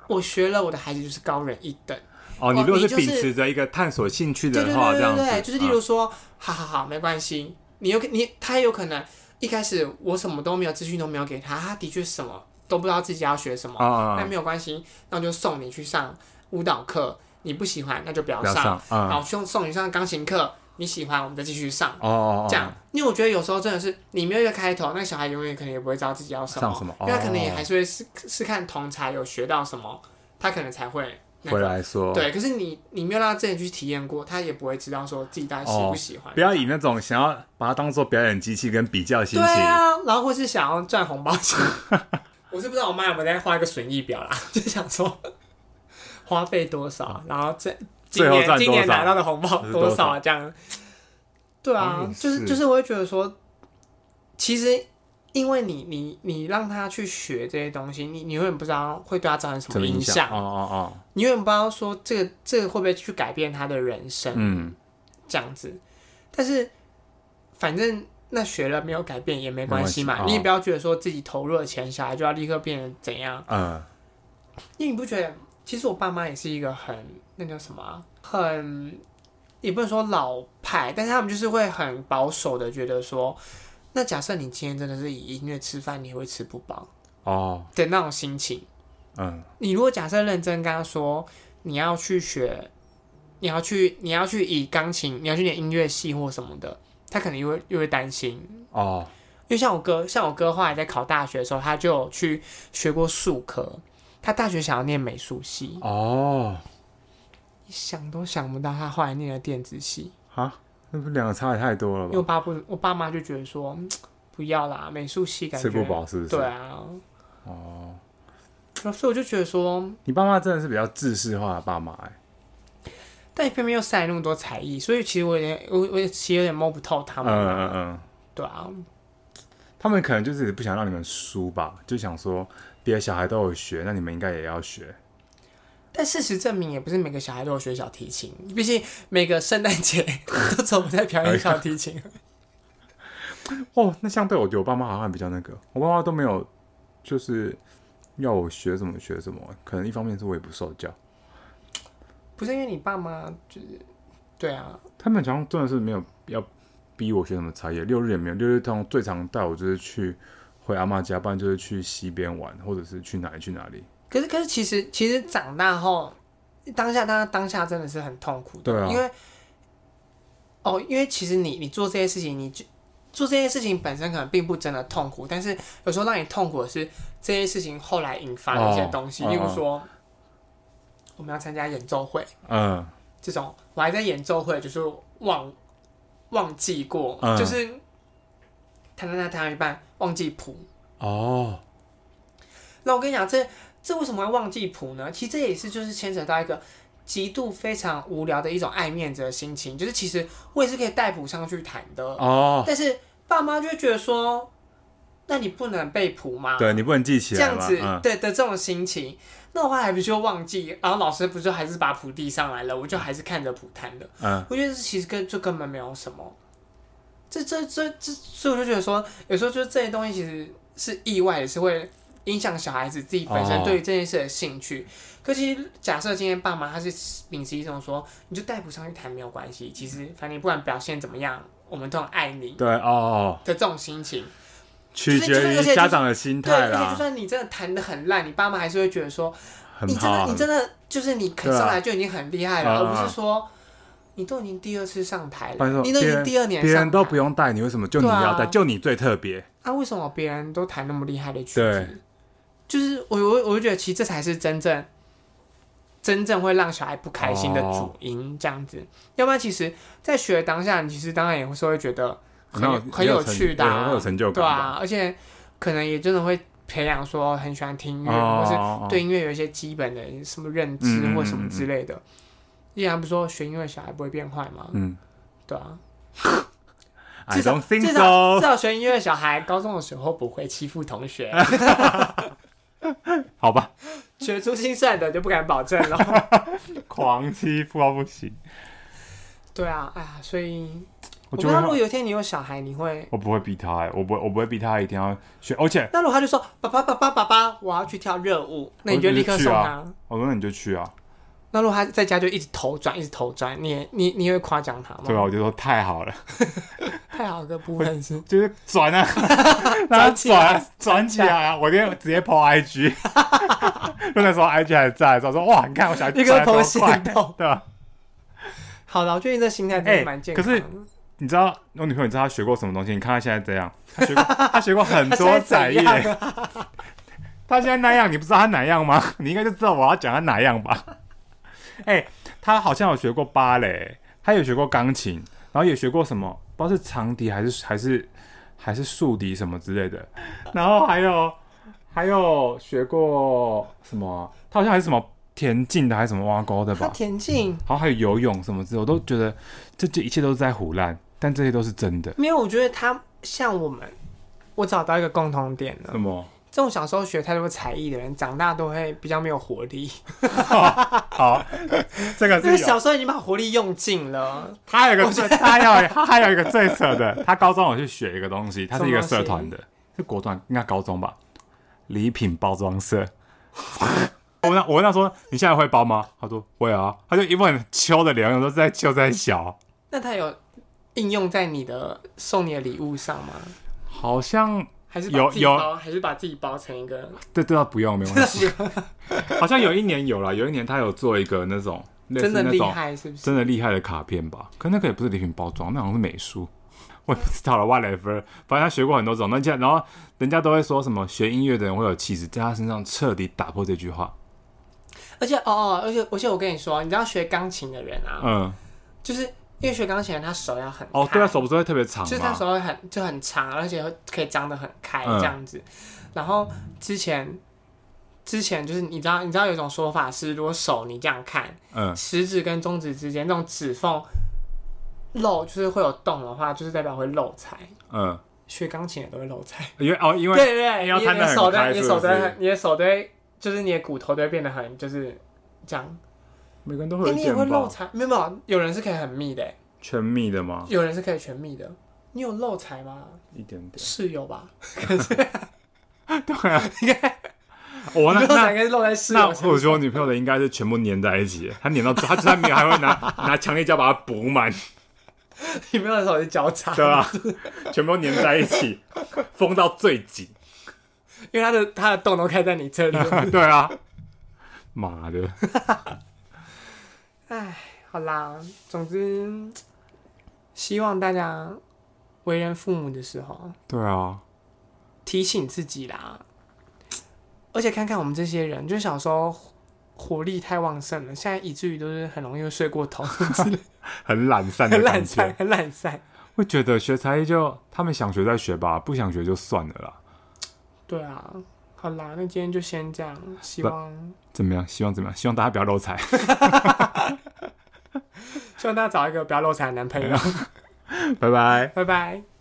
S1: 我学了，我的孩子就是高人一等。
S2: 哦，你如果是秉持着一个探索兴趣的话，这样子，
S1: 就是例如说，好好好，没关系。你有你，他也有可能一开始我什么都没有，资讯都没有给他，他的确什么都不知道自己要学什么。那没有关系，那我就送你去上舞蹈课。你不喜欢，那就不要上。然后送送你上钢琴课。你喜欢，我们再继续上哦，哦，哦，这样，因为我觉得有时候真的是你没有一个开头，那个小孩永远可能也不会知道自己要什么，上什么，因为他可能也还是会试试看同才有学到什么，他可能才会、那个、
S2: 回来说。
S1: 对，可是你你没有让他自己去体验过，他也不会知道说自己到底喜不喜欢。哦、
S2: 不要以那种想要把它当做表演机器跟比较心情，对
S1: 啊，然后或是想要赚红包钱。我是不知道我妈有没有在画一个损益表啦，就想说花费多少，然后这。今年今年拿到的红包多少？这样，对啊，就是就是，我会觉得说，其实因为你你你让他去学这些东西，你你永远不知道会对他造成什么影响。哦哦哦，你永远不知道说这个这个会不会去改变他的人生。嗯，这样子。但是反正那学了没有改变也没关系嘛，你也不要觉得说自己投入了钱，小孩就要立刻变成怎样。嗯，因为你不觉得，其实我爸妈也是一个很那叫什么啊，很。也不能说老派，但是他们就是会很保守的觉得说，那假设你今天真的是以音乐吃饭，你会吃不饱。哦。的那种心情。嗯，你如果假设认真跟他说你要去学，你要去你要去以钢琴，你要去念音乐系或什么的，他可能又会又会担心。哦。因为像我哥，像我哥后来在考大学的时候，他就有去学过数科，他大学想要念美术系。哦。想都想不到，他后来念了电子系。
S2: 啊，那不两个差也太多了吧？
S1: 因为我爸不，我爸妈就觉得说不要啦，美术系感觉
S2: 吃不饱，是不是？
S1: 对啊，哦，所以我就觉得说，
S2: 你爸妈真的是比较制式化的爸妈哎，
S1: 但你偏偏又塞那么多才艺，所以其实我有点，我我其实有点摸不透他们，嗯嗯嗯，对啊，
S2: 他们可能就是不想让你们输吧，就想说别的小孩都有学，那你们应该也要学。
S1: 但事实证明，也不是每个小孩都有学小提琴。毕竟每个圣诞节 都走不在表演小提琴。
S2: 哦，那相对我觉得我爸妈好像比较那个，我爸妈都没有，就是要我学什么学什么。可能一方面是我也不受教，
S1: 不是因为你爸妈就是对啊，
S2: 他们好像真的是没有要逼我学什么才艺。六日也没有，六日通常最常带我就是去回阿妈家，不然就是去溪边玩，或者是去哪里去哪里。
S1: 可是，可是，其实，其实长大后，当下，当当下真的是很痛苦的，对啊，因为，哦，因为其实你，你做这些事情，你就做这些事情本身可能并不真的痛苦，但是有时候让你痛苦的是这些事情后来引发的一些东西，哦、例如说，哦、我们要参加演奏会，嗯，这种我还在演奏会，就是忘忘记过，嗯、就是弹弹弹弹到一半忘记谱，哦，那我跟你讲这。这为什么会忘记谱呢？其实这也是就是牵扯到一个极度非常无聊的一种爱面子的心情，就是其实我也是可以带谱上去弹的哦，但是爸妈就会觉得说，那你不能背谱吗？
S2: 对，你不能记起来
S1: 这样子，嗯、对的这种心情，那我后来不就忘记，然后老师不就还是把谱递上来了，我就还是看着谱弹的。嗯，我觉得这其实跟就根本没有什么，这这这这，所以我就觉得说，有时候就是这些东西其实是意外，也是会。影响小孩子自己本身对于这件事的兴趣。Oh. 可其实假设今天爸妈他是秉持一种说，你就带不上去谈没有关系，其实反正你不管表现怎么样，我们都很爱你。
S2: 对哦。
S1: 的这种心情，
S2: 取决于家长的心态啦。
S1: 而且就算你真的弹的很烂，你爸妈还是会觉得说，你真的你真的就是你肯上来就已经很厉害了，而不是说你都已经第二次上台了，你都已经第二年，别
S2: 人都不用带，你为什么就你要带？就你最特别。
S1: 啊，为什么别人都弹那么厉害的曲子？就是我我我就觉得其实这才是真正真正会让小孩不开心的主因，这样子。Oh. 要不然，其实，在学当下，你其实当然也会是会觉得很有很有趣的，
S2: 很有成就感，
S1: 对啊。而且可能也真的会培养说很喜欢听音乐，oh. 或是对音乐有一些基本的什么认知或什么之类的。依然不说学音乐小孩不会变坏吗？嗯，对啊。至少至少至少学音乐小孩高中的时候不会欺负同学。
S2: 好吧，
S1: 学出心算的就不敢保证了。
S2: 狂欺负到不行。
S1: 对啊，哎呀，所以我觉得如果有一天你有小孩，你会？
S2: 我不会逼他，哎，我不，我不会逼他一定要学。而且，
S1: 那如果他就说：“爸爸，爸爸，爸爸，我要去跳热舞。”那你就立刻送他。
S2: 我说：“你就去啊。”
S1: 那如果他在家就一直头转，一直头转，你你你会夸奖他吗？
S2: 对啊，我就说太好了，
S1: 太好的部分是
S2: 就是转啊，转转转起来啊！我今天直接 po IG，那时候 IG 还在，我说哇，你看我小孩一个 po 心动，对吧？
S1: 好的，我觉得你这心态真的蛮健康。
S2: 可是你知道我女朋友，你知道她学过什么东西？你看她现在这样，她学过她学过很多才艺，她现在那样，你不知道她哪样吗？你应该就知道我要讲她哪样吧？哎、欸，他好像有学过芭蕾，他有学过钢琴，然后也学过什么，不知道是长笛还是还是还是竖笛什么之类的，然后还有还有学过什么？他好像还是什么田径的，还是什么挖沟的吧？
S1: 田径，
S2: 然后还有游泳什么之类的，我都觉得这这一切都是在胡乱。但这些都是真的。
S1: 没有，我觉得他像我们，我找到一个共同点了。
S2: 什么？
S1: 这种小时候学太多才艺的人，长大都会比较没有活力。
S2: 好，这个是
S1: 小时候已经把活力用尽了。
S2: 他有一个最，他有他还有一个最扯的，他高中我去学一个东西，他是一个社团的，是国团，应该高中吧？礼品包装社。我问他，我问他说：“你现在会包吗？”他说：“会啊。”他就一副很秋的脸，有时候在秋在小。
S1: 那他有应用在你的送你的礼物上吗？
S2: 好像。
S1: 还是有有，还是把自己包成一个？
S2: 对对啊，不用没关系。好像有一年有了，有一年他有做一个那种
S1: 真的厉害，是不是？
S2: 真的厉害的卡片吧？可那个也不是礼品包装，那好像是美术，我也不知道了。whatever，反正他学过很多种。那家然后人家都会说什么学音乐的人会有气质，在他身上彻底打破这句话。
S1: 而且哦哦，而且而且我跟你说，你知道学钢琴的人啊，嗯，就是。因为学钢琴，他手要很
S2: 哦，对啊，手不是会特别长？
S1: 就是他手会很就很长，而且可以张得很开这样子。嗯、然后之前之前就是你知道你知道有一种说法是，如果手你这样看，嗯，食指跟中指之间那种指缝漏，就是会有洞的话，就是代表会漏财。嗯，学钢琴也都会漏财，因为
S2: 哦，因为
S1: 对对对，
S2: 你要摊得很开，
S1: 你的手的你的手的就是你的骨头都会变得很就是这样。
S2: 每个人都会有、欸，
S1: 你也会漏财？没有没有，有人是可以很密的，
S2: 全密的吗？
S1: 有人是可以全密的。你有漏财吗？
S2: 一点点，
S1: 是有吧？可是，对
S2: 啊，应 该我那
S1: 那应该是漏在室友。
S2: 那我觉得我女朋友的应该是全部粘在一起，她粘到她她没有还会拿拿强力胶把它补满。
S1: 你没有的手是交叉，
S2: 对啊，全部粘在一起，封到最紧，
S1: 因为它的它的洞都开在你这里。
S2: 对啊，妈的。
S1: 哎，好啦，总之，希望大家为人父母的时候，
S2: 对啊，
S1: 提醒自己啦。而且看看我们这些人，就小时候活力太旺盛了，现在以至于都是很容易睡过头，
S2: 很懒散，
S1: 很懒散，很懒散。
S2: 会觉得学才艺就他们想学再学吧，不想学就算了啦。
S1: 对啊。好啦，那今天就先这样。希望
S2: 怎么样？希望怎么样？希望大家不要漏财。
S1: 希望大家找一个不要漏财的男朋友。
S2: 拜拜，
S1: 拜拜。